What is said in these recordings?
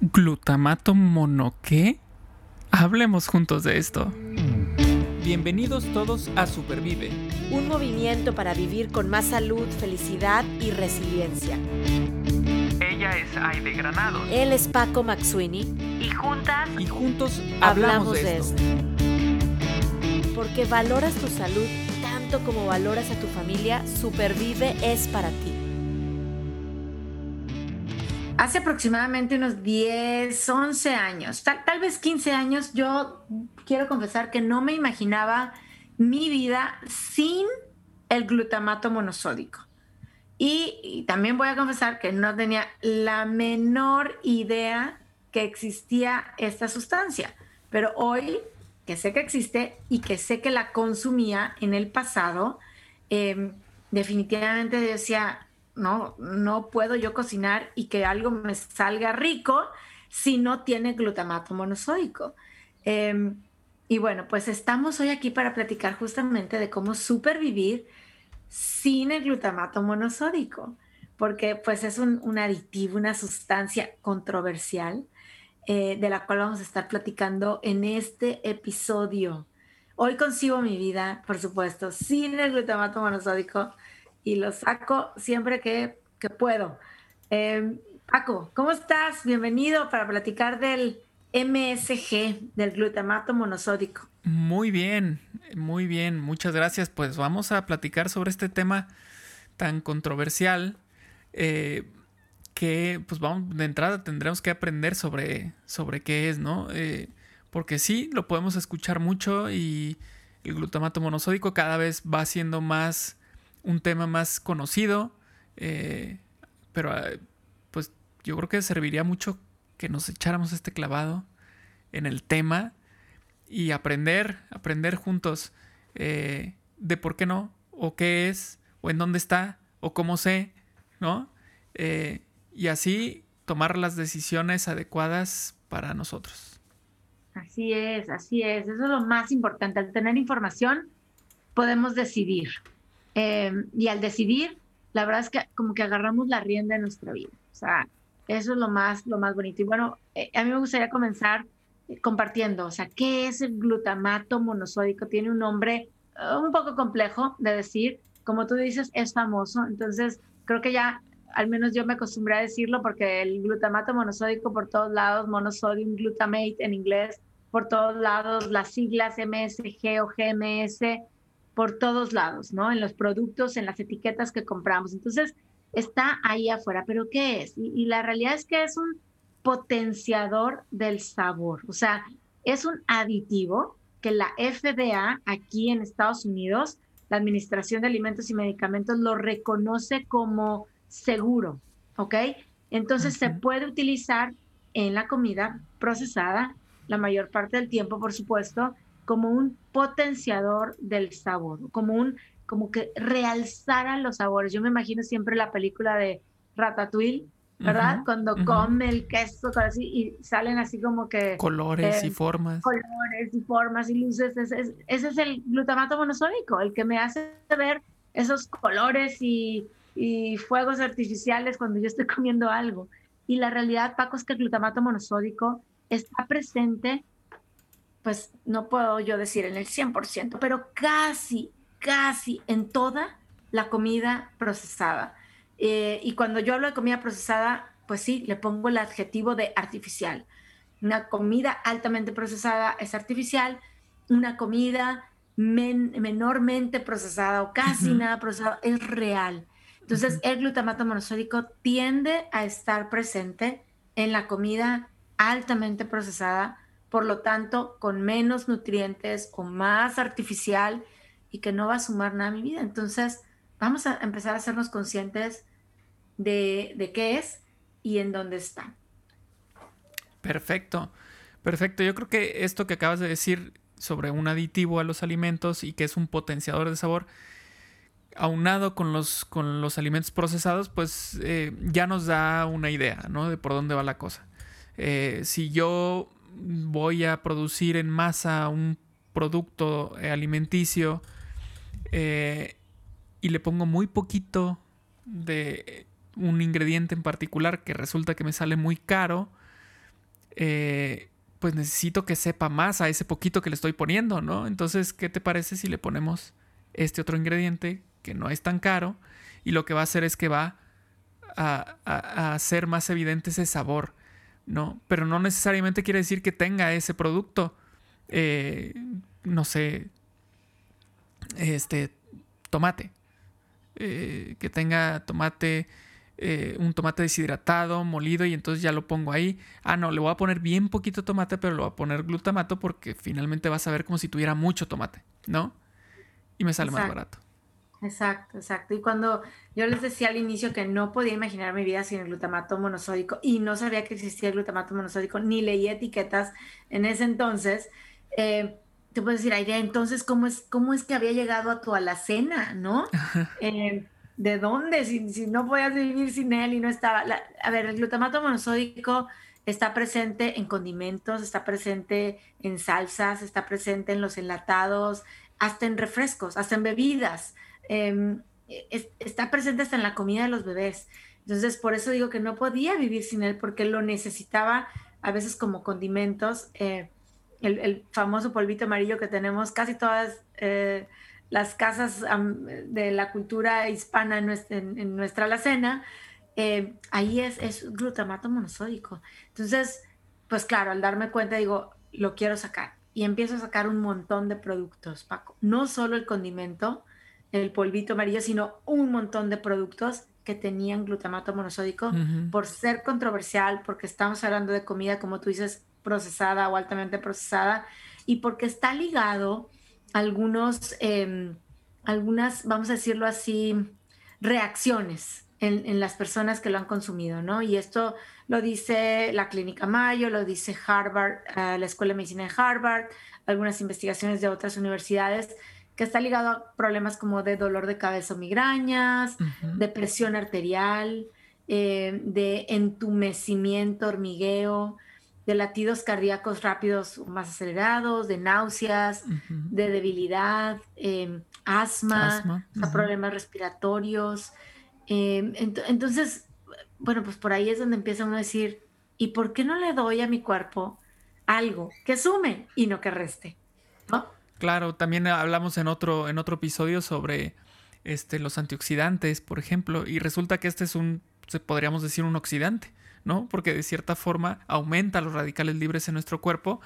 ¿Glutamato mono qué? Hablemos juntos de esto. Bienvenidos todos a Supervive. Un movimiento para vivir con más salud, felicidad y resiliencia. Ella es Aide Granado. Él es Paco Maxuini. Y juntas Y juntos hablamos, de, esto. Porque valoras tu salud tanto como valoras a tu familia, Supervive es para ti. Hace aproximadamente unos 10, 11 años, tal, tal vez 15 años, yo quiero confesar que no me imaginaba mi vida sin el glutamato monosódico. Y, también voy a confesar que no tenía la menor idea que existía esta sustancia. Pero hoy, que sé que existe y que sé que la consumía en el pasado, eh, definitivamente decía, no, puedo yo cocinar y que algo me salga rico si no tiene glutamato monosódico. Eh, y bueno, pues estamos hoy aquí para platicar justamente de cómo supervivir sin el glutamato monosódico, porque pues es un, un aditivo, una sustancia controversial eh, de la cual vamos a estar platicando en este episodio. Hoy concibo mi vida, por supuesto, sin el glutamato monosódico y lo saco siempre que, que puedo. Eh, Paco, ¿cómo estás? Bienvenido para platicar del MSG, del glutamato monosódico. Muy bien, muy bien, muchas gracias. Pues vamos a platicar sobre este tema tan controversial eh, que, pues vamos, de entrada tendremos que aprender sobre, sobre qué es, ¿no? Eh, porque sí, lo podemos escuchar mucho y el glutamato monosódico cada vez va siendo más un tema más conocido, eh, pero eh, pues yo creo que serviría mucho que nos echáramos este clavado en el tema y aprender, aprender juntos eh, de por qué no, o qué es, o en dónde está, o cómo sé, ¿no? Eh, y así tomar las decisiones adecuadas para nosotros. Así es, así es. Eso es lo más importante. Al tener información, podemos decidir. Eh, y al decidir, la verdad es que como que agarramos la rienda de nuestra vida. O sea, eso es lo más, lo más bonito. Y bueno, eh, a mí me gustaría comenzar eh, compartiendo, o sea, ¿qué es el glutamato monosódico? Tiene un nombre uh, un poco complejo de decir, como tú dices, es famoso. Entonces, creo que ya, al menos yo me acostumbré a decirlo porque el glutamato monosódico por todos lados, monosodium glutamate en inglés, por todos lados, las siglas MSG o GMS, por todos lados, ¿no? En los productos, en las etiquetas que compramos. Entonces, está ahí afuera, pero ¿qué es? Y, y, la realidad es que es un potenciador del sabor, o sea, es un aditivo que la FDA aquí en Estados Unidos, la Administración de Alimentos y Medicamentos, lo reconoce como seguro, ¿ok? Entonces uh -huh. se puede utilizar en la comida procesada, la mayor parte del tiempo, por supuesto, como un potenciador del sabor, como un como que realzara los sabores. Yo me imagino siempre la película de Ratatouille, ¿verdad? Uh -huh, Cuando uh -huh. come el queso así, y salen así como que... Colores eh, y formas. Colores y formas y luces. Ese es, ese es el glutamato monosódico, el que me hace ver esos colores y, y, fuegos artificiales cuando yo estoy comiendo algo. Y la realidad, Paco, es que el glutamato monosódico está presente, pues no puedo yo decir en el 100%, pero casi casi en toda la comida procesada. Eh, y cuando yo hablo de comida procesada, pues sí, le pongo el adjetivo de artificial. Una comida altamente procesada es artificial, una comida men menormente procesada o casi uh -huh. nada procesada es real. Entonces, uh -huh. el glutamato monosódico tiende a estar presente en la comida altamente procesada, por lo tanto, con menos nutrientes o más artificial y que no va a sumar nada a mi vida. Entonces, vamos a empezar a hacernos conscientes de, de qué es y en dónde está. Perfecto, perfecto. Yo creo que esto que acabas de decir sobre un aditivo a los alimentos y que es un potenciador de sabor, aunado con los, con los alimentos procesados, pues eh, ya nos da una idea, ¿no? De por dónde va la cosa. Eh, si yo voy a producir en masa un producto alimenticio eh, y le pongo muy poquito de un ingrediente en particular que resulta que me sale muy caro, eh, pues necesito que sepa más a ese poquito que le estoy poniendo, ¿no? Entonces, ¿qué te parece si le ponemos este otro ingrediente que no es tan caro y lo que va a hacer es que va a, hacer más evidente ese sabor, ¿no? Pero no necesariamente quiere decir que tenga ese producto, eh, no sé, este, tomate, eh, que tenga tomate eh, un tomate deshidratado, molido, y entonces ya lo pongo ahí. Ah, no, le voy a poner bien poquito tomate, pero le voy a poner glutamato porque finalmente vas a ver como si tuviera mucho tomate, ¿no? Y me sale más barato. Exacto, exacto. Y cuando yo les decía al inicio que no podía imaginar mi vida sin el glutamato monosódico y no sabía que existía el glutamato monosódico, ni leí etiquetas en ese entonces, eh, te puedes decir, Aide, entonces, ¿cómo es, ¿cómo es que había llegado a tu alacena, no? Eh, ¿de dónde? Si, si, no podías vivir sin él y no estaba. a ver, el glutamato monosódico está presente en condimentos, está presente en salsas, está presente en los enlatados, hasta en refrescos, hasta en bebidas. Em, está presente hasta en la comida de los bebés. Entonces, por eso digo que no podía vivir sin él porque lo necesitaba a veces como condimentos. Eh, el, famoso polvito amarillo que tenemos casi todas eh, las casas de la cultura hispana en nuestra, alacena, eh, ahí es, es glutamato monosódico. Entonces, pues claro, al darme cuenta digo, lo quiero sacar. Y empiezo a sacar un montón de productos, Paco. No solo el condimento, el polvito amarillo, sino un montón de productos que tenían glutamato monosódico por ser controversial, porque estamos hablando de comida, como tú dices, procesada o altamente procesada, y porque está ligado algunos, em, algunas, vamos a decirlo así, reacciones en, las personas que lo han consumido, ¿no? Y esto lo dice la Clínica Mayo, lo dice Harvard, eh, la Escuela de Medicina de Harvard, algunas investigaciones de otras universidades, que está ligado a problemas como de dolor de cabeza o migrañas, de presión arterial, eh, de entumecimiento, hormigueo, de latidos cardíacos rápidos o más acelerados, de náuseas, de debilidad, em, asma, problemas respiratorios. Em, entonces, bueno, pues por ahí es donde empieza uno a decir, ¿y por qué no le doy a mi cuerpo algo que sume y no que reste? Claro, también hablamos en otro, en otro episodio sobre este, los antioxidantes, por ejemplo, y resulta que este es un, podríamos decir, un oxidante. ¿no? Porque de cierta forma aumenta los radicales libres en nuestro cuerpo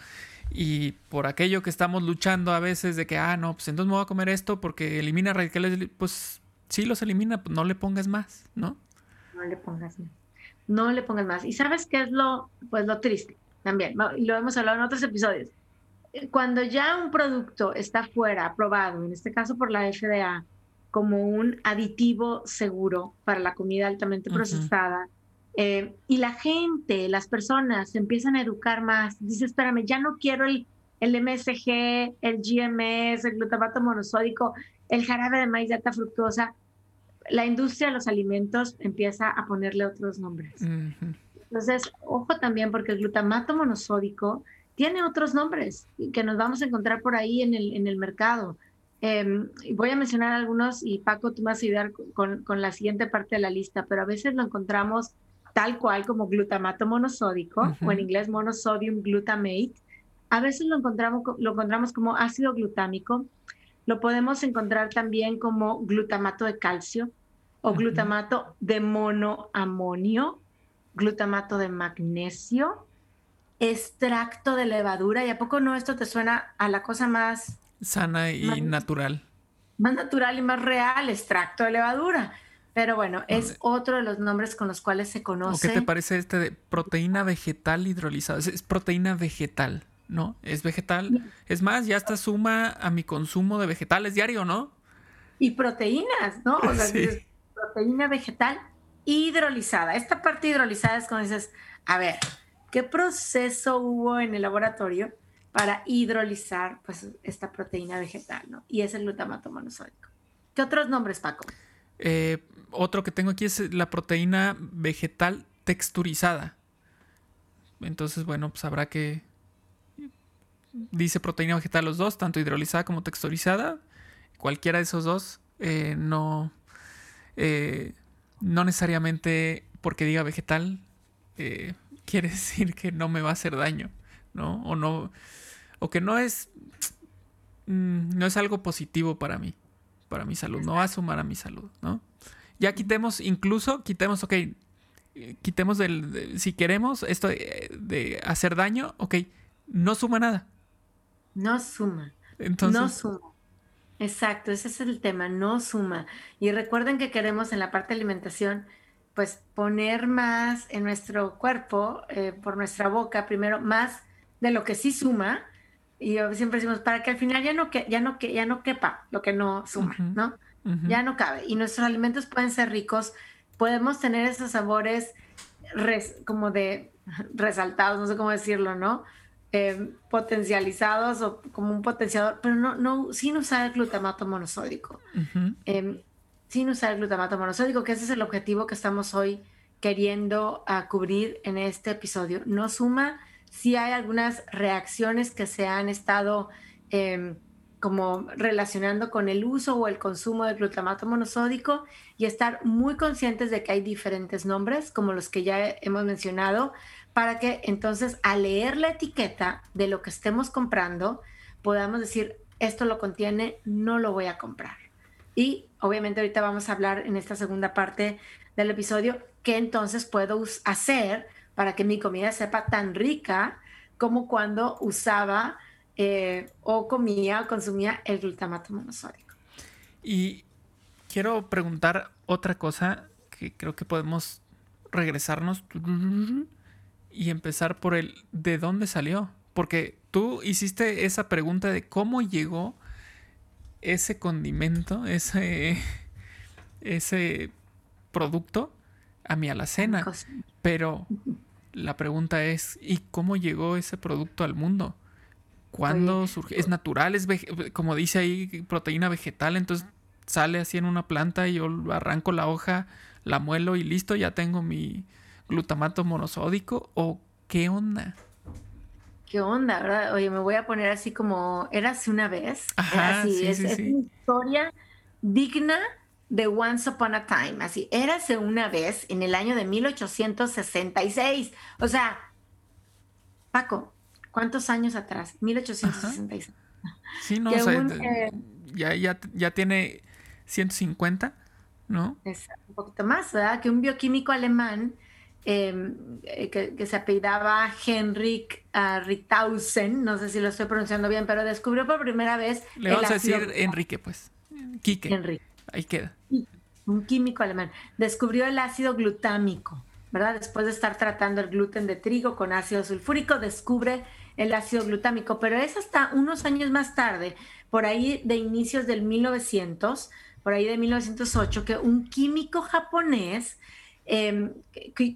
y por aquello que estamos luchando a veces de que, ah, no, pues entonces me voy a comer esto porque elimina radicales, pues sí los elimina, pues no le pongas más, ¿no? No le pongas más. No le pongas más. ¿Y sabes qué es lo, pues lo triste también? Y lo hemos hablado en otros episodios. Cuando ya un producto está fuera, aprobado, en este caso por la FDA, como un aditivo seguro para la comida altamente procesada, eh, y la gente, las personas se empiezan a educar más. Dice, espérame, ya no quiero el, el MSG, el GMS, el glutamato monosódico, el jarabe de maíz de alta fructosa. La industria de los alimentos empieza a ponerle otros nombres. Entonces, ojo también porque el glutamato monosódico tiene otros nombres que nos vamos a encontrar por ahí en el, en el mercado. Eh, voy a mencionar algunos y Paco, tú me vas a ayudar con, con, la siguiente parte de la lista, pero a veces lo encontramos tal cual como glutamato monosódico o en inglés monosodium glutamate. A veces lo encontramos, lo encontramos como ácido glutámico. Lo podemos encontrar también como glutamato de calcio o glutamato de monoamonio, glutamato de magnesio, extracto de levadura. ¿Y a poco no esto te suena a la cosa más sana y natural? Más natural y más real, extracto de levadura. Pero bueno, es otro de los nombres con los cuales se conoce. ¿Qué te parece este de proteína vegetal hidrolizada? Es, proteína vegetal, ¿no? Es vegetal. Es más, ya está suma a mi consumo de vegetales diario, ¿no? Y proteínas, ¿no? O sea, proteína vegetal hidrolizada. Esta parte hidrolizada es cuando dices, a ver, ¿qué proceso hubo en el laboratorio para hidrolizar pues, esta proteína vegetal, ¿no? Y es el glutamato monosódico. ¿Qué otros nombres, Paco? Eh, otro que tengo aquí es la proteína vegetal texturizada. Entonces, bueno, pues habrá que... Dice proteína vegetal los dos, tanto hidrolizada como texturizada. Cualquiera de esos dos, eh, no... Eh, no necesariamente porque diga vegetal, quiere decir que no me va a hacer daño, ¿no? O no, o que no es, mm, no es algo positivo para mí, para mi salud, no va a sumar a mi salud, ¿no? Ya quitemos, incluso quitemos, ok, quitemos del, si queremos esto de, hacer daño, ok, no suma nada. No suma. Entonces, no suma. Exacto, ese es el tema, no suma. Y recuerden que queremos en la parte de alimentación, pues poner más en nuestro cuerpo, eh, por nuestra boca, primero, más de lo que sí suma. Y siempre decimos, para que al final ya no, que, ya no, que, ya no quepa lo que no suma, ¿no? Ya no cabe. Y nuestros alimentos pueden ser ricos, podemos tener esos sabores como de resaltados, no sé cómo decirlo, ¿no? Eh, potencializados o como un potenciador, pero no, no, sin usar el glutamato monosódico. Em, sin usar el glutamato monosódico, que ese es el objetivo que estamos hoy queriendo a cubrir en este episodio. No suma si hay algunas reacciones que se han estado em, como relacionando con el uso o el consumo de glutamato monosódico y estar muy conscientes de que hay diferentes nombres, como los que ya hemos mencionado, para que entonces al leer la etiqueta de lo que estemos comprando, podamos decir, esto lo contiene, no lo voy a comprar. Y obviamente ahorita vamos a hablar en esta segunda parte del episodio qué entonces puedo hacer para que mi comida sepa tan rica como cuando usaba eh, o comía o consumía el glutamato monosódico. Y quiero preguntar otra cosa que creo que podemos regresarnos y empezar por el de dónde salió. Porque tú hiciste esa pregunta de cómo llegó ese condimento, ese, ese producto a mi alacena. Pero la pregunta es, ¿y cómo llegó ese producto al mundo? ¿Cuándo surge? ¿Es natural? ¿Es como dice ahí, proteína vegetal? Entonces sale así en una planta y yo arranco la hoja, la muelo y listo, ya tengo mi, glutamato monosódico o qué onda? ¿Qué onda, verdad? Oye, me voy a poner así como Érase una vez. Ajá, sí, es, una historia digna de Once Upon a Time. Así, Érase una vez en el año de 1866. O sea, Paco, ¿cuántos años atrás? 1866. Sí, no, o sea, eh, ya, ya, ya tiene 150, ¿no? Es un poquito más, ¿verdad? Que un bioquímico alemán Em, eh, que, se apellidaba Henrik uh, no sé si lo estoy pronunciando bien, pero descubrió por primera vez. Le vamos a decir Enrique, pues. Quique. Enrique. Ahí queda. Un químico alemán. Descubrió el ácido glutámico, ¿verdad? Después de estar tratando el gluten de trigo con ácido sulfúrico, descubre el ácido glutámico, pero es hasta unos años más tarde, por ahí de inicios del 1900, por ahí de 1908, que un químico japonés eh,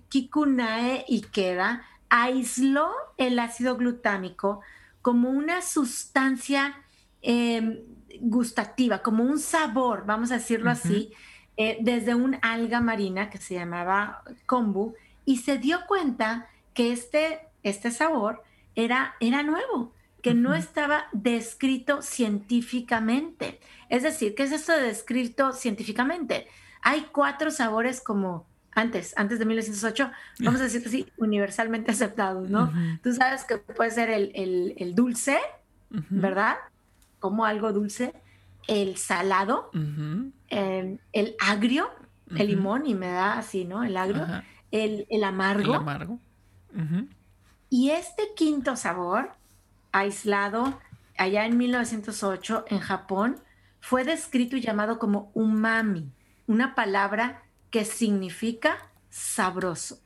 Kikunae Ikeda aisló el ácido glutámico como una sustancia em, gustativa, como un sabor, vamos a decirlo así, eh, desde un alga marina que se llamaba kombu, y se dio cuenta que este, este sabor era, era nuevo, que no estaba descrito científicamente. Es decir, ¿qué es esto de descrito científicamente? Hay cuatro sabores como antes, antes de 1908, vamos a decir así, universalmente aceptados, ¿no? Tú sabes que puede ser el, dulce, ¿verdad? Como algo dulce, el salado, em, el, agrio, el limón, y me da así, ¿no? El agrio, el, amargo. El amargo. Y este quinto sabor, aislado allá en 1908 en Japón, fue descrito y llamado como umami, una palabra que significa sabroso.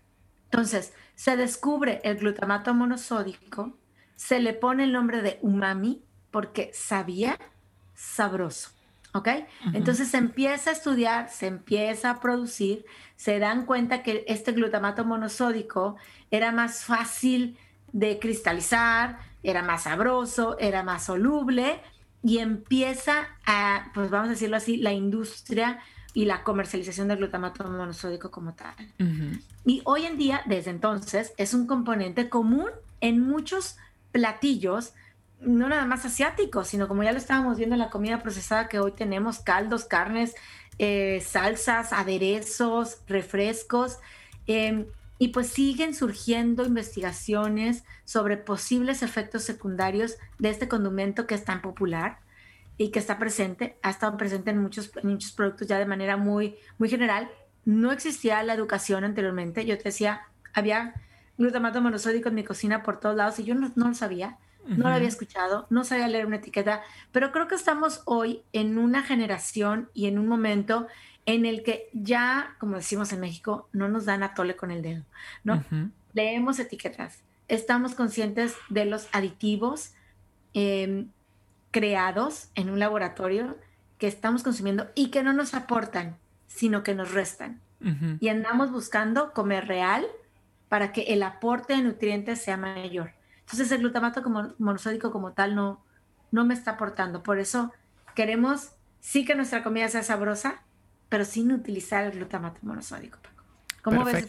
Entonces, se descubre el glutamato monosódico, se le pone el nombre de umami porque sabía sabroso. ¿Ok? Entonces se empieza a estudiar, se empieza a producir, se dan cuenta que este glutamato monosódico era más fácil de cristalizar, era más sabroso, era más soluble y empieza a, pues vamos a decirlo así, la industria y la comercialización del glutamato monosódico como tal. Y hoy en día, desde entonces, es un componente común en muchos platillos, no nada más asiáticos, sino como ya lo estábamos viendo en la comida procesada que hoy tenemos, caldos, carnes, eh, salsas, aderezos, refrescos. Em, Y pues siguen surgiendo investigaciones sobre posibles efectos secundarios de este condimento que es tan popular y que está presente, ha estado presente en muchos, muchos productos ya de manera muy, muy general. No existía la educación anteriormente. Yo te decía, había glutamato monosódico en mi cocina por todos lados y yo no, lo sabía, no lo había escuchado, no sabía leer una etiqueta, pero creo que estamos hoy en una generación y en un momento en el que ya, como decimos en México, no nos dan a tole con el dedo, ¿no? Leemos etiquetas, estamos conscientes de los aditivos em, creados en un laboratorio que estamos consumiendo y que no nos aportan, sino que nos restan. Y andamos buscando comer real para que el aporte de nutrientes sea mayor. Entonces el glutamato como monosódico como tal no, no me está aportando. Por eso queremos sí que nuestra comida sea sabrosa, pero sin utilizar el glutamato monosódico. ¿Cómo ves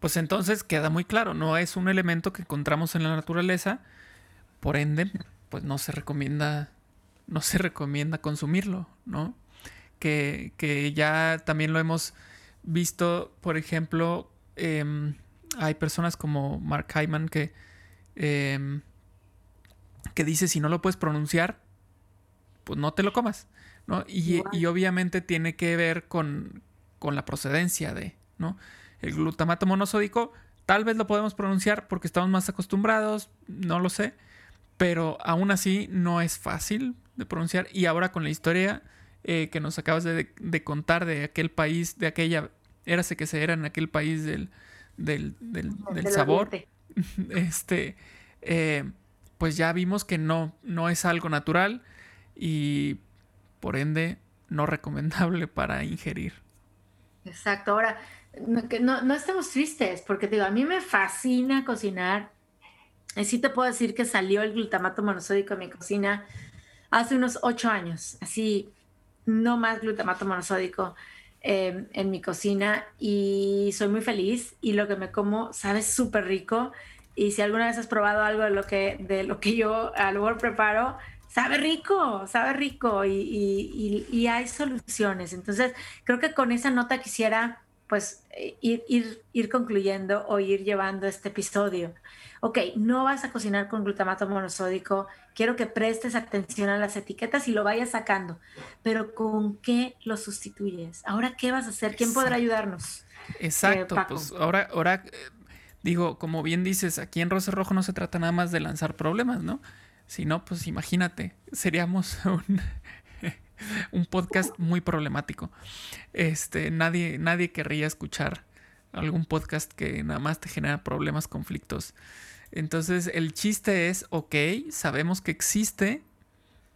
Pues entonces queda muy claro, no es un elemento que encontramos en la naturaleza, por ende, pues no se recomienda, no se recomienda consumirlo, ¿no? Que, que ya también lo hemos visto, por ejemplo, em, hay personas como Mark Hyman que, em, que dice si no lo puedes pronunciar, pues no te lo comas. ¿no? Y, obviamente tiene que ver con, la procedencia de, ¿no? El glutamato monosódico, tal vez lo podemos pronunciar porque estamos más acostumbrados, no lo sé, pero aún así no es fácil de pronunciar. Y ahora con la historia eh, que nos acabas de, contar de aquel país, de aquella, érase que se era en aquel país del, del, sabor, este, eh, pues ya vimos que no, no es algo natural y por ende no recomendable para ingerir. Exacto, ahora, no, no, estamos tristes, porque digo, a mí me fascina cocinar. Y sí te puedo decir que salió el glutamato monosódico en mi cocina hace unos ocho años, así, no más glutamato monosódico em, en mi cocina. Y soy muy feliz y lo que me como sabe súper rico. Y si alguna vez has probado algo de lo que, de lo que yo a lo preparo, sabe rico, sabe rico. Y, hay soluciones. Entonces, creo que con esa nota quisiera pues ir, ir, concluyendo o ir llevando este episodio. Ok, no vas a cocinar con glutamato monosódico, quiero que prestes atención a las etiquetas y lo vayas sacando, pero ¿con qué lo sustituyes? Ahora, ¿qué vas a hacer? ¿Quién podrá ayudarnos? Exacto, eh, pues ahora, ahora, eh, digo, como bien dices, aquí en Rosa Rojo no se trata nada más de lanzar problemas, ¿no? Si no, pues imagínate, seríamos un, podcast muy problemático. Este, nadie, nadie querría escuchar algún podcast que nada más te genera problemas, conflictos. Entonces, el chiste es, ok, sabemos que existe,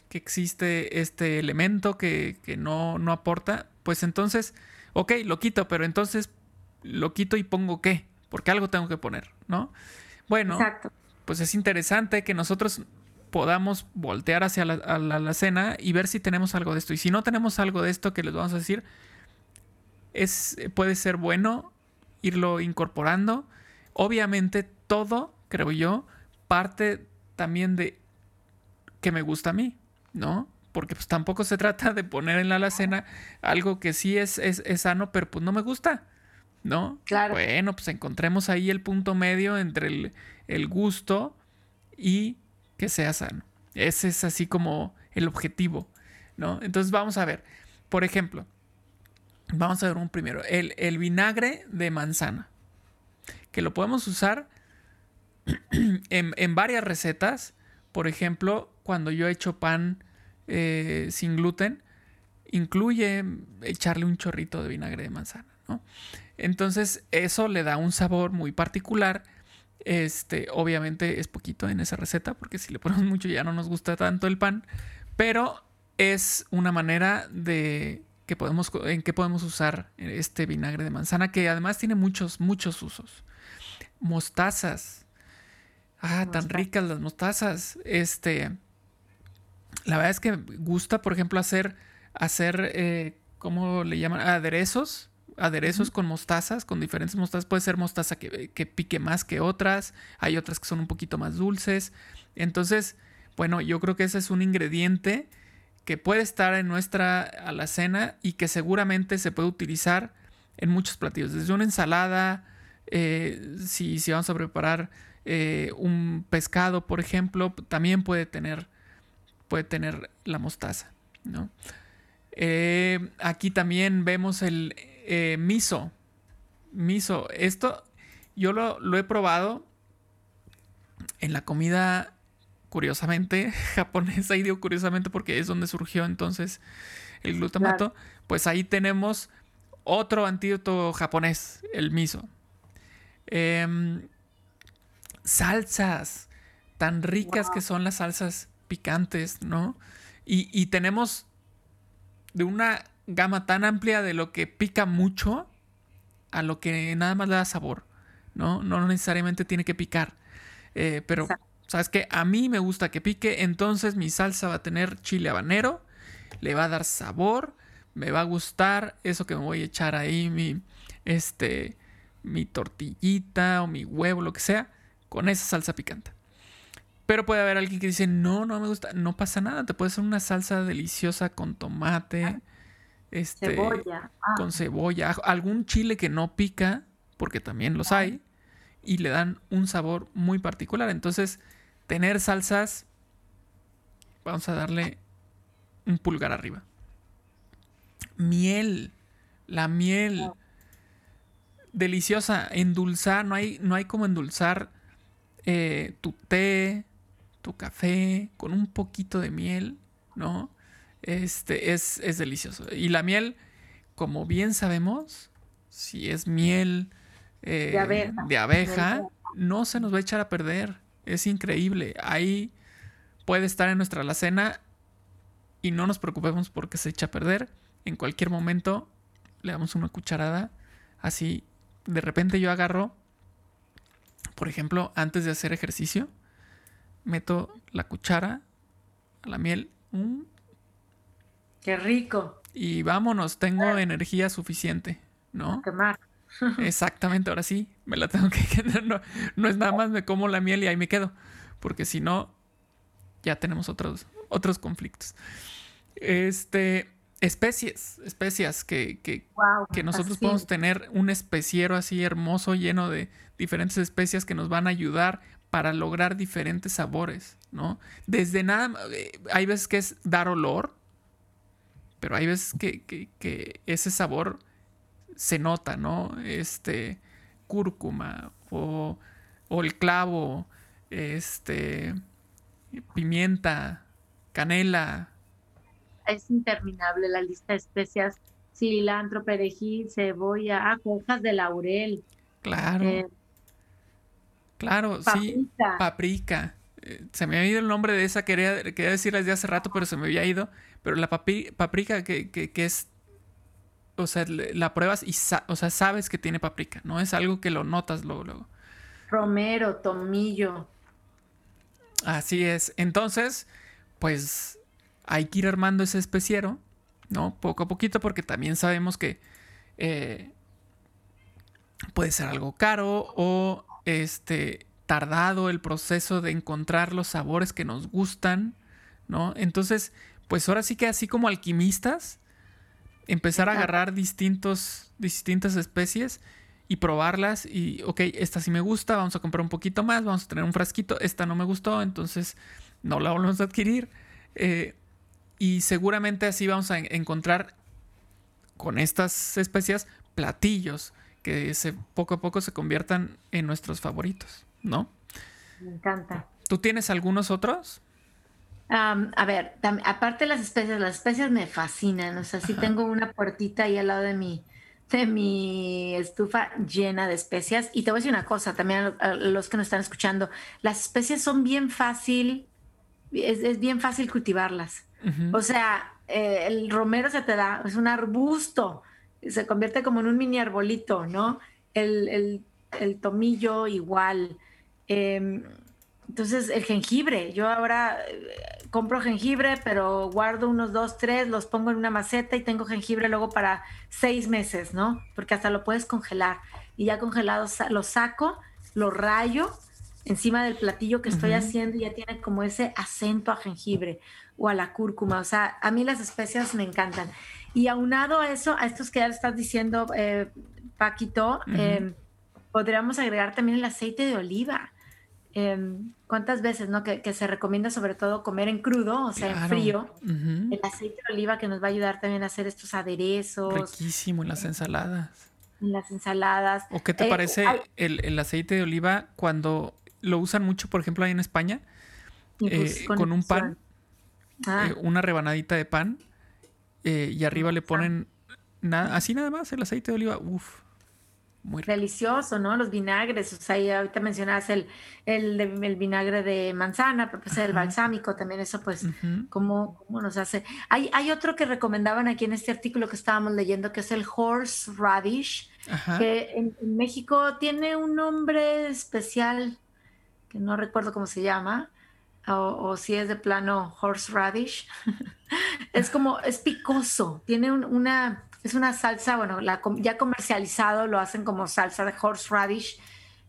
que existe este elemento que, no, no aporta, pues entonces, ok, lo quito, pero entonces lo quito y pongo qué, porque algo tengo que poner, ¿no? Bueno, pues es interesante que nosotros podamos voltear hacia la, a cena y ver si tenemos algo de esto. Y si no tenemos algo de esto que les vamos a decir, es, puede ser bueno irlo incorporando. Obviamente todo, creo yo, parte también de que me gusta a mí, ¿no? Porque pues tampoco se trata de poner en la alacena algo que sí es, es, sano, pero pues no me gusta, ¿no? Claro. Bueno, pues encontremos ahí el punto medio entre el, el gusto y que sea sano. Ese es así como el objetivo, ¿no? Entonces vamos a ver, por ejemplo, vamos a ver un primero, el, vinagre de manzana, que lo podemos usar en, varias recetas, por ejemplo, cuando yo he hecho pan eh, sin gluten, incluye echarle un chorrito de vinagre de manzana, ¿no? Entonces eso le da un sabor muy particular este, obviamente es poquito en esa receta, porque si le ponemos mucho ya no nos gusta tanto el pan, pero es una manera de que podemos, en que podemos usar este vinagre de manzana, que además tiene muchos, muchos usos. Mostazas. Ah, tan ricas las mostazas. Este, la verdad es que gusta, por ejemplo, hacer, hacer, eh, ¿cómo le llaman? Aderezos aderezos con mostazas, con diferentes mostazas. Puede ser mostaza que, pique más que otras, hay otras que son un poquito más dulces. Entonces, bueno, yo creo que ese es un ingrediente que puede estar en nuestra alacena y que seguramente se puede utilizar en muchos platillos, desde una ensalada, Eh, si, si, vamos a preparar eh, un pescado, por ejemplo, también puede tener, puede tener la mostaza. ¿no? Eh, aquí también vemos el miso. Miso. Esto yo lo, lo he probado en la comida curiosamente japonesa y digo curiosamente porque es donde surgió entonces el glutamato, pues ahí tenemos otro antídoto japonés, el miso. Em, salsas, tan ricas que son las salsas picantes, ¿no? Y, tenemos de una gama tan amplia de lo que pica mucho a lo que nada más le da sabor, ¿no? No necesariamente tiene que picar. Eh, pero, ¿sabes qué? A mí me gusta que pique, entonces mi salsa va a tener chile habanero, le va a dar sabor, me va a gustar eso que me voy a echar ahí, mi, este, mi tortillita o mi huevo, lo que sea, con esa salsa picante. Pero puede haber alguien que dice, no, no me gusta, no pasa nada, te puede hacer una salsa deliciosa con tomate, este, cebolla. Ah. con cebolla, algún chile que no pica, porque también los hay, y le dan un sabor muy particular. Entonces, tener salsas, vamos a darle un pulgar arriba. Miel, la miel. Deliciosa, endulzar, no hay, no hay como endulzar eh, tu té, tu café con un poquito de miel, ¿no? Este es, es delicioso. Y la miel, como bien sabemos, si es miel de eh, abeja, no se nos va a echar a perder. Es increíble. Ahí puede estar en nuestra alacena y no nos preocupemos porque se echa a perder. En cualquier momento le damos una cucharada. Así, de repente yo agarro, por ejemplo, antes de hacer ejercicio, meto la cuchara a la miel. Qué rico. Y vámonos, tengo energía suficiente, ¿no? Quemar. Exactamente, ahora sí, me la tengo que no, no es nada más me como la miel y ahí me quedo, porque si no, ya tenemos otros, otros conflictos. Este, especies, especias que, que, que nosotros podemos tener un especiero así hermoso lleno de diferentes especias que nos van a ayudar para lograr diferentes sabores, ¿no? Desde nada, eh, hay veces que es dar olor, pero hay veces que, que, que ese sabor se nota, ¿no? Este, cúrcuma o, o el clavo, este, pimienta, canela. Es interminable la lista de especias, cilantro, perejil, cebolla, ah, hojas de laurel. Claro. Eh, claro, sí. Paprika. Eh, se me había ido el nombre de esa, quería, quería decirles de hace rato, pero se me había ido. Pero la paprika que, que, que es o sea, la pruebas y o sea, sabes que tiene paprika, no es algo que lo notas luego, luego. Romero, tomillo. Así es. Entonces, pues hay que ir armando ese especiero, ¿no? Poco a poquito, porque también sabemos que eh, puede ser algo caro o este tardado el proceso de encontrar los sabores que nos gustan, ¿no? Entonces, pues ahora sí que así como alquimistas, empezar a agarrar distintos, distintas especies y probarlas y, ok, esta sí me gusta, vamos a comprar un poquito más, vamos a tener un frasquito, esta no me gustó, entonces no la volvemos a adquirir. Eh, y seguramente así vamos a encontrar con estas especias platillos que se, poco a poco se conviertan en nuestros favoritos, ¿no? Me encanta. ¿Tú tienes algunos otros? A ver, aparte de las especies, las especies me fascinan. O sea, sí tengo una puertita ahí al lado de mi, de mi estufa llena de especias. Y te voy a decir una cosa también a los que nos están escuchando. Las especies son bien fácil, es, bien fácil cultivarlas. O sea, eh, el romero se te da, es un arbusto, se convierte como en un mini arbolito, ¿no? El, el tomillo igual. Eh, entonces, el jengibre, yo ahora eh, compro jengibre, pero guardo unos dos, tres, los pongo en una maceta y tengo jengibre luego para seis meses, ¿no? Porque hasta lo puedes congelar. Y ya congelado lo saco, lo rayo encima del platillo que estoy haciendo y ya tiene como ese acento a jengibre o a la cúrcuma. O sea, a mí las especias me encantan. Y aunado a eso, a estos que ya estás diciendo, eh, Paquito, podríamos agregar también el aceite de oliva. Em, ¿Cuántas veces, no? Que, se recomienda sobre todo comer en crudo, o sea, en frío. El aceite de oliva que nos va a ayudar también a hacer estos aderezos. Riquísimo en las ensaladas. En las ensaladas. ¿O qué te eh, parece el, aceite de oliva cuando lo usan mucho, por ejemplo, ahí en España? Eh, con, un pan, ah. eh, una rebanadita de pan, y arriba le ponen nada, así nada más el aceite de oliva. Uf, muy delicioso, ¿no? Los vinagres, o sea, ahorita mencionabas el, el, el, vinagre de manzana, pero pues el balsámico también, eso pues, ¿cómo, ¿cómo, nos hace? Hay, hay otro que recomendaban aquí en este artículo que estábamos leyendo, que es el horse radish, que en, México tiene un nombre especial, que no recuerdo cómo se llama, o, o si es de plano horse radish. es como, es picoso, tiene una es una salsa, bueno, la, ya comercializado lo hacen como salsa de horseradish,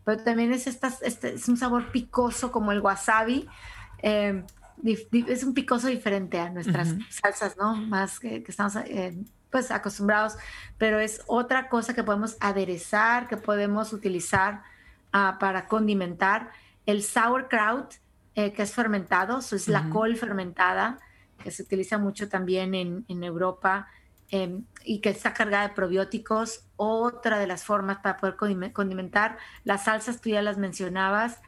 pero también es, este, es un sabor picoso como el wasabi. Em, es un picoso diferente a nuestras salsas, ¿no? Más que, estamos eh, pues acostumbrados, pero es otra cosa que podemos aderezar, que podemos utilizar ah, para condimentar. El sauerkraut, eh, que es fermentado, eso es la col fermentada, que se utiliza mucho también en, en Europa. Em, y que está cargada de probióticos. Otra de las formas para poder condimentar. Las salsas, tú ya las mencionabas.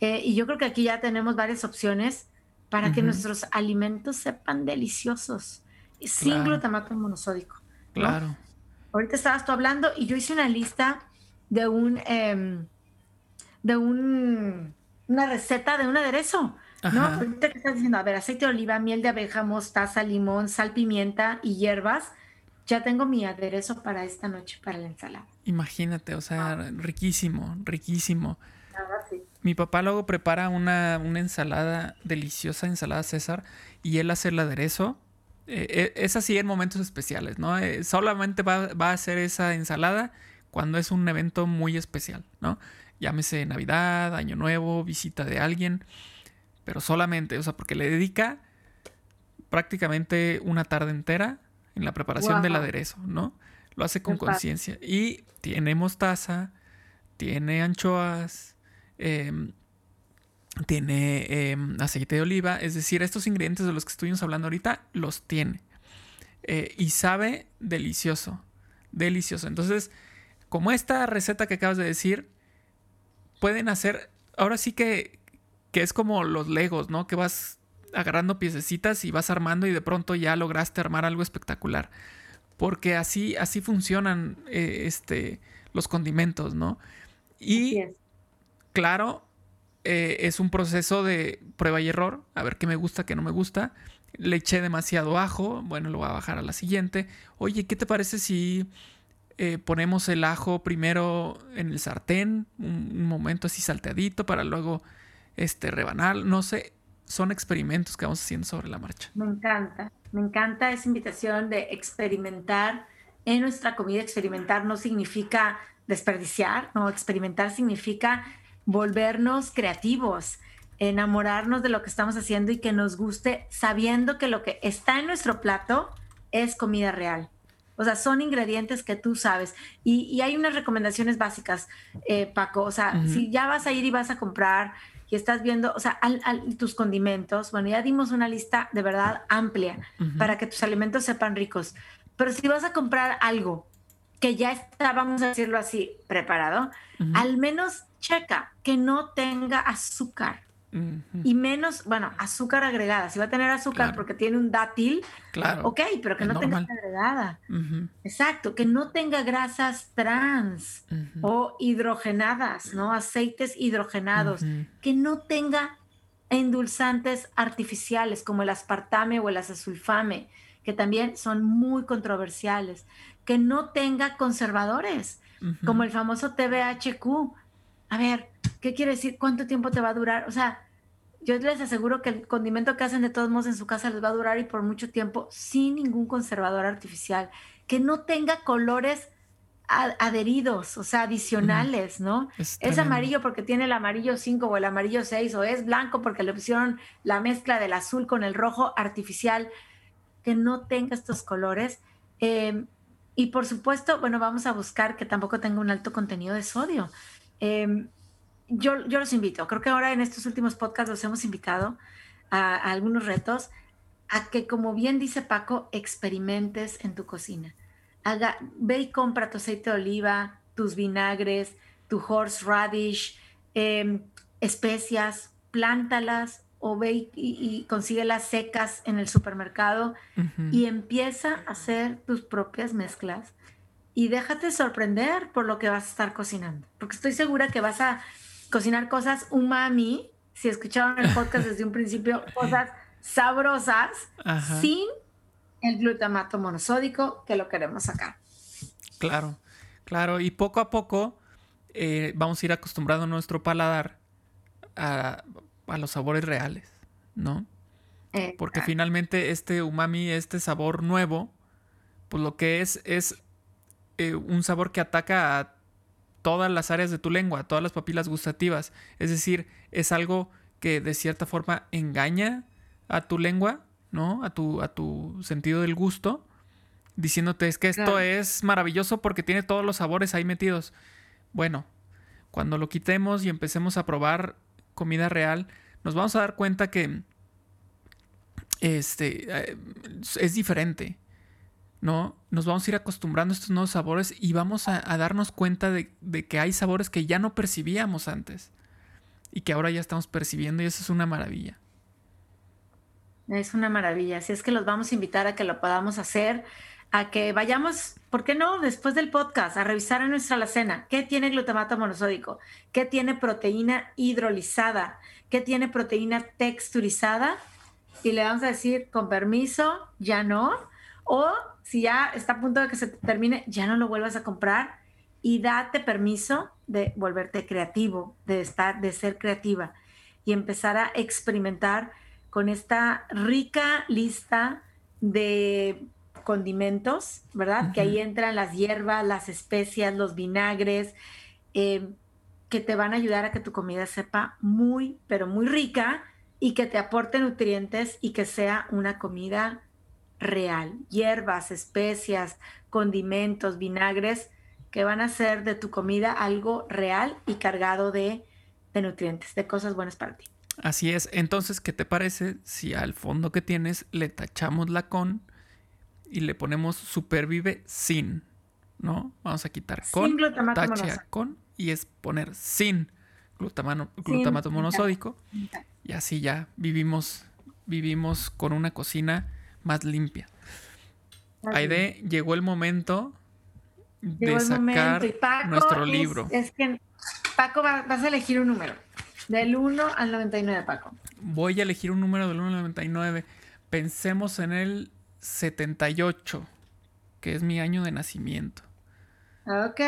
Eh, y yo creo que aquí ya tenemos varias opciones para que nuestros alimentos sepan deliciosos, sin glutamato monosódico. Claro. Ahorita estabas tú hablando y yo hice una lista de un, em, de un, una receta de un aderezo. ¿no? Ahorita que estás diciendo, a ver, aceite de oliva, miel de abeja, mostaza, limón, sal, pimienta y hierbas ya tengo mi aderezo para esta noche, para la ensalada. Imagínate, o sea, riquísimo, riquísimo. Mi papá luego prepara una, ensalada deliciosa, ensalada César, y él hace el aderezo. Eh, eh, es así en momentos especiales, ¿no? Eh, solamente va, a hacer esa ensalada cuando es un evento muy especial, ¿no? Llámese Navidad, Año Nuevo, visita de alguien, pero solamente, o sea, porque le dedica prácticamente una tarde entera en la preparación del aderezo, ¿no? Lo hace con conciencia. Y tiene mostaza, tiene anchoas, em, tiene em, aceite de oliva, es decir, estos ingredientes de los que estuvimos hablando ahorita los tiene. Eh, y sabe delicioso, delicioso. Entonces, como esta receta que acabas de decir, pueden hacer, ahora sí que, que es como los legos, ¿no? Que vas agarrando piececitas y vas armando y de pronto ya lograste armar algo espectacular. Porque así, así funcionan eh, este, los condimentos, ¿no? Y claro, eh, es un proceso de prueba y error, a ver qué me gusta, qué no me gusta. Le eché demasiado ajo, bueno, lo voy a bajar a la siguiente. Oye, ¿qué te parece si eh, ponemos el ajo primero en el sartén, un, un momento así salteadito para luego este, rebanar? No sé, son experimentos que vamos haciendo sobre la marcha. Me encanta, me encanta esa invitación de experimentar en nuestra comida. Experimentar no significa desperdiciar, no, experimentar significa volvernos creativos, enamorarnos de lo que estamos haciendo y que nos guste sabiendo que lo que está en nuestro plato es comida real. O sea, son ingredientes que tú sabes. Y, hay unas recomendaciones básicas, eh, Paco. O sea, si ya vas a ir y vas a comprar y estás viendo, o sea, tus condimentos, bueno, ya dimos una lista de verdad amplia para que tus alimentos sepan ricos. Pero si vas a comprar algo que ya está, vamos a decirlo así, preparado, al menos checa que no tenga azúcar. Y menos, bueno, azúcar agregada. Si va a tener azúcar porque tiene un dátil, claro. ok, pero que no tenga agregada. Exacto, que no tenga grasas trans o hidrogenadas, ¿no? Aceites hidrogenados. Que no tenga endulzantes artificiales como el aspartame o el azasulfame, que también son muy controversiales. Que no tenga conservadores, como el famoso TBHQ. A ver, ¿Qué quiere decir? ¿Cuánto tiempo te va a durar? O sea, yo les aseguro que el condimento que hacen de todos modos en su casa les va a durar y por mucho tiempo sin ningún conservador artificial, que no tenga colores adheridos, o sea, adicionales, ¿no? Es, amarillo porque tiene el amarillo 5 o el amarillo 6, o es blanco porque le pusieron la mezcla del azul con el rojo artificial, que no tenga estos colores. Em, y por supuesto, bueno, vamos a buscar que tampoco tenga un alto contenido de sodio Em, yo, yo los invito, creo que ahora en estos últimos podcasts los hemos invitado a, a algunos retos a que, como bien dice Paco, experimentes en tu cocina. Haga, ve y compra tu aceite de oliva, tus vinagres, tu horseradish, eh, especias, plántalas o ve y, y, consigue las secas en el supermercado y empieza a hacer tus propias mezclas y déjate sorprender por lo que vas a estar cocinando. Porque estoy segura que vas a cocinar cosas umami, si escucharon el podcast desde un principio, cosas sabrosas Ajá. sin el glutamato monosódico que lo queremos sacar. Claro, claro. Y poco a poco eh, vamos a ir acostumbrando nuestro paladar a, a los sabores reales, ¿no? Porque finalmente este umami, este sabor nuevo, pues lo que es es eh, un sabor que ataca a todas las áreas de tu lengua, todas las papilas gustativas. Es decir, es algo que de cierta forma engaña a tu lengua, ¿no? A tu, a tu sentido del gusto, diciéndote es que esto Claro. es maravilloso porque tiene todos los sabores ahí metidos. Bueno, cuando lo quitemos y empecemos a probar comida real, nos vamos a dar cuenta que este eh, es diferente. ¿No? Nos vamos a ir acostumbrando a estos nuevos sabores y vamos a, darnos cuenta de, de que hay sabores que ya no percibíamos antes y que ahora ya estamos percibiendo y eso es una maravilla. Es una maravilla. Así es que los vamos a invitar a que lo podamos hacer, a que vayamos, ¿por qué no? Después del podcast, a revisar en nuestra alacena qué tiene glutamato monosódico, qué tiene proteína hidrolizada, qué tiene proteína texturizada. Y le vamos a decir, con permiso, ya no. O si ya está a punto de que se termine, ya no lo vuelvas a comprar y date permiso de volverte creativo, de estar, de ser creativa y empezar a experimentar con esta rica lista de condimentos, ¿verdad? Que ahí entran las hierbas, las especias, los vinagres, eh, que te van a ayudar a que tu comida sepa muy, pero muy rica y que te aporte nutrientes y que sea una comida real. Hierbas, especias, condimentos, vinagres, que van a hacer de tu comida algo real y cargado de, de nutrientes, de cosas buenas para ti. Así es. Entonces, ¿qué te parece si al fondo que tienes le tachamos la con y le ponemos supervive sin? ¿No? Vamos a quitar Sin con, glutamato tache a con y es poner sin glutamato Sin- monosódico. Y así ya vivimos, vivimos con una cocina más limpia. Aide, llegó el momento de Llegó el sacar momento. Paco nuestro es- libro. Es, que Paco va- vas a elegir un número. Del 1 al 99, Paco. Voy a elegir un número del 1 al 99. Pensemos en el 78, que es mi año de nacimiento. Ok.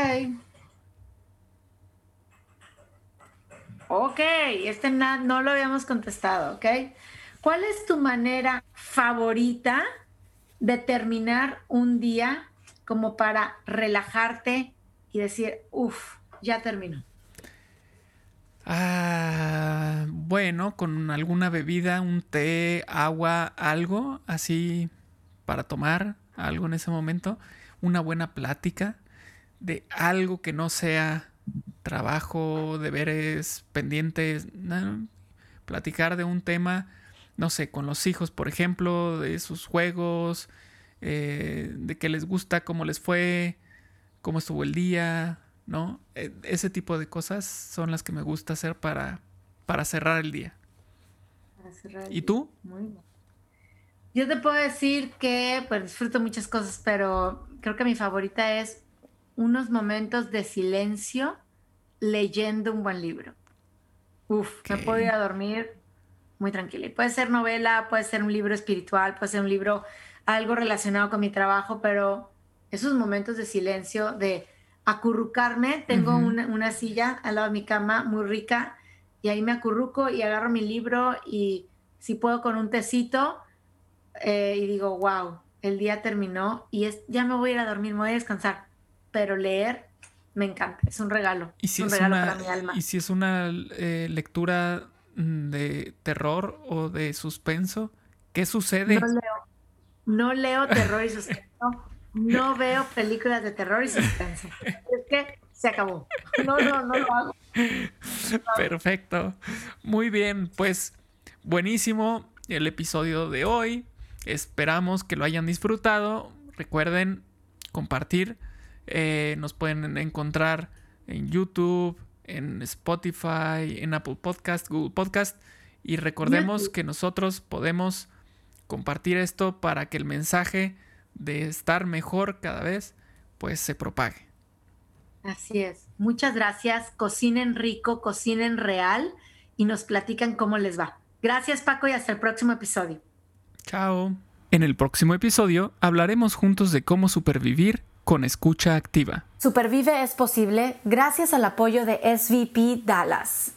Ok, este no lo habíamos contestado, ¿ok? ¿Cuál es tu manera favorita de terminar un día como para relajarte y decir, uff, ya terminó? Ah, bueno, con alguna bebida, un té, agua, algo así para tomar, algo en ese momento. Una buena plática de algo que no sea trabajo, deberes, pendientes. platicar de un tema, no sé, con los hijos, por ejemplo, de sus juegos, eh, de qué les gusta, cómo les fue, cómo estuvo el día, ¿no? E- Ese tipo de cosas son las que me gusta hacer para, para cerrar el día. Para cerrar el ¿Y día. tú? Muy bien. Yo te puedo decir que pues disfruto muchas cosas, pero creo que mi favorita es unos momentos de silencio leyendo un buen libro. Uf, me puedo ir a dormir muy tranquila. Y Puede ser novela, puede ser un libro espiritual, puede ser un libro algo relacionado con mi trabajo, pero esos momentos de silencio, de acurrucarme, tengo una, una silla al lado de mi cama muy rica y ahí me acurruco y agarro mi libro y si puedo con un tecito eh, y digo, wow, el día terminó y es, ya me voy a ir a dormir, me voy a descansar, pero leer me encanta, es un regalo, ¿Y es si un es regalo una, para mi alma. y si es una eh, lectura de terror o de suspenso? ¿Qué sucede? No leo, no leo terror y suspenso, no veo películas de terror y suspenso. Es que se acabó. No, no, no lo hago. Perfecto. Muy bien, pues buenísimo el episodio de hoy. Esperamos que lo hayan disfrutado. Recuerden compartir. Eh, nos pueden encontrar en YouTube, en Spotify, en Apple Podcast, Google Podcast. Y recordemos que nosotros podemos compartir esto para que el mensaje de estar mejor cada vez pues se propague. Así es. Muchas gracias. Cocinen rico, cocinen real y nos platican cómo les va. Gracias Paco y hasta el próximo episodio. Chao. En el próximo episodio hablaremos juntos de cómo supervivir con escucha activa. Supervive es posible gracias al apoyo de SVP Dallas.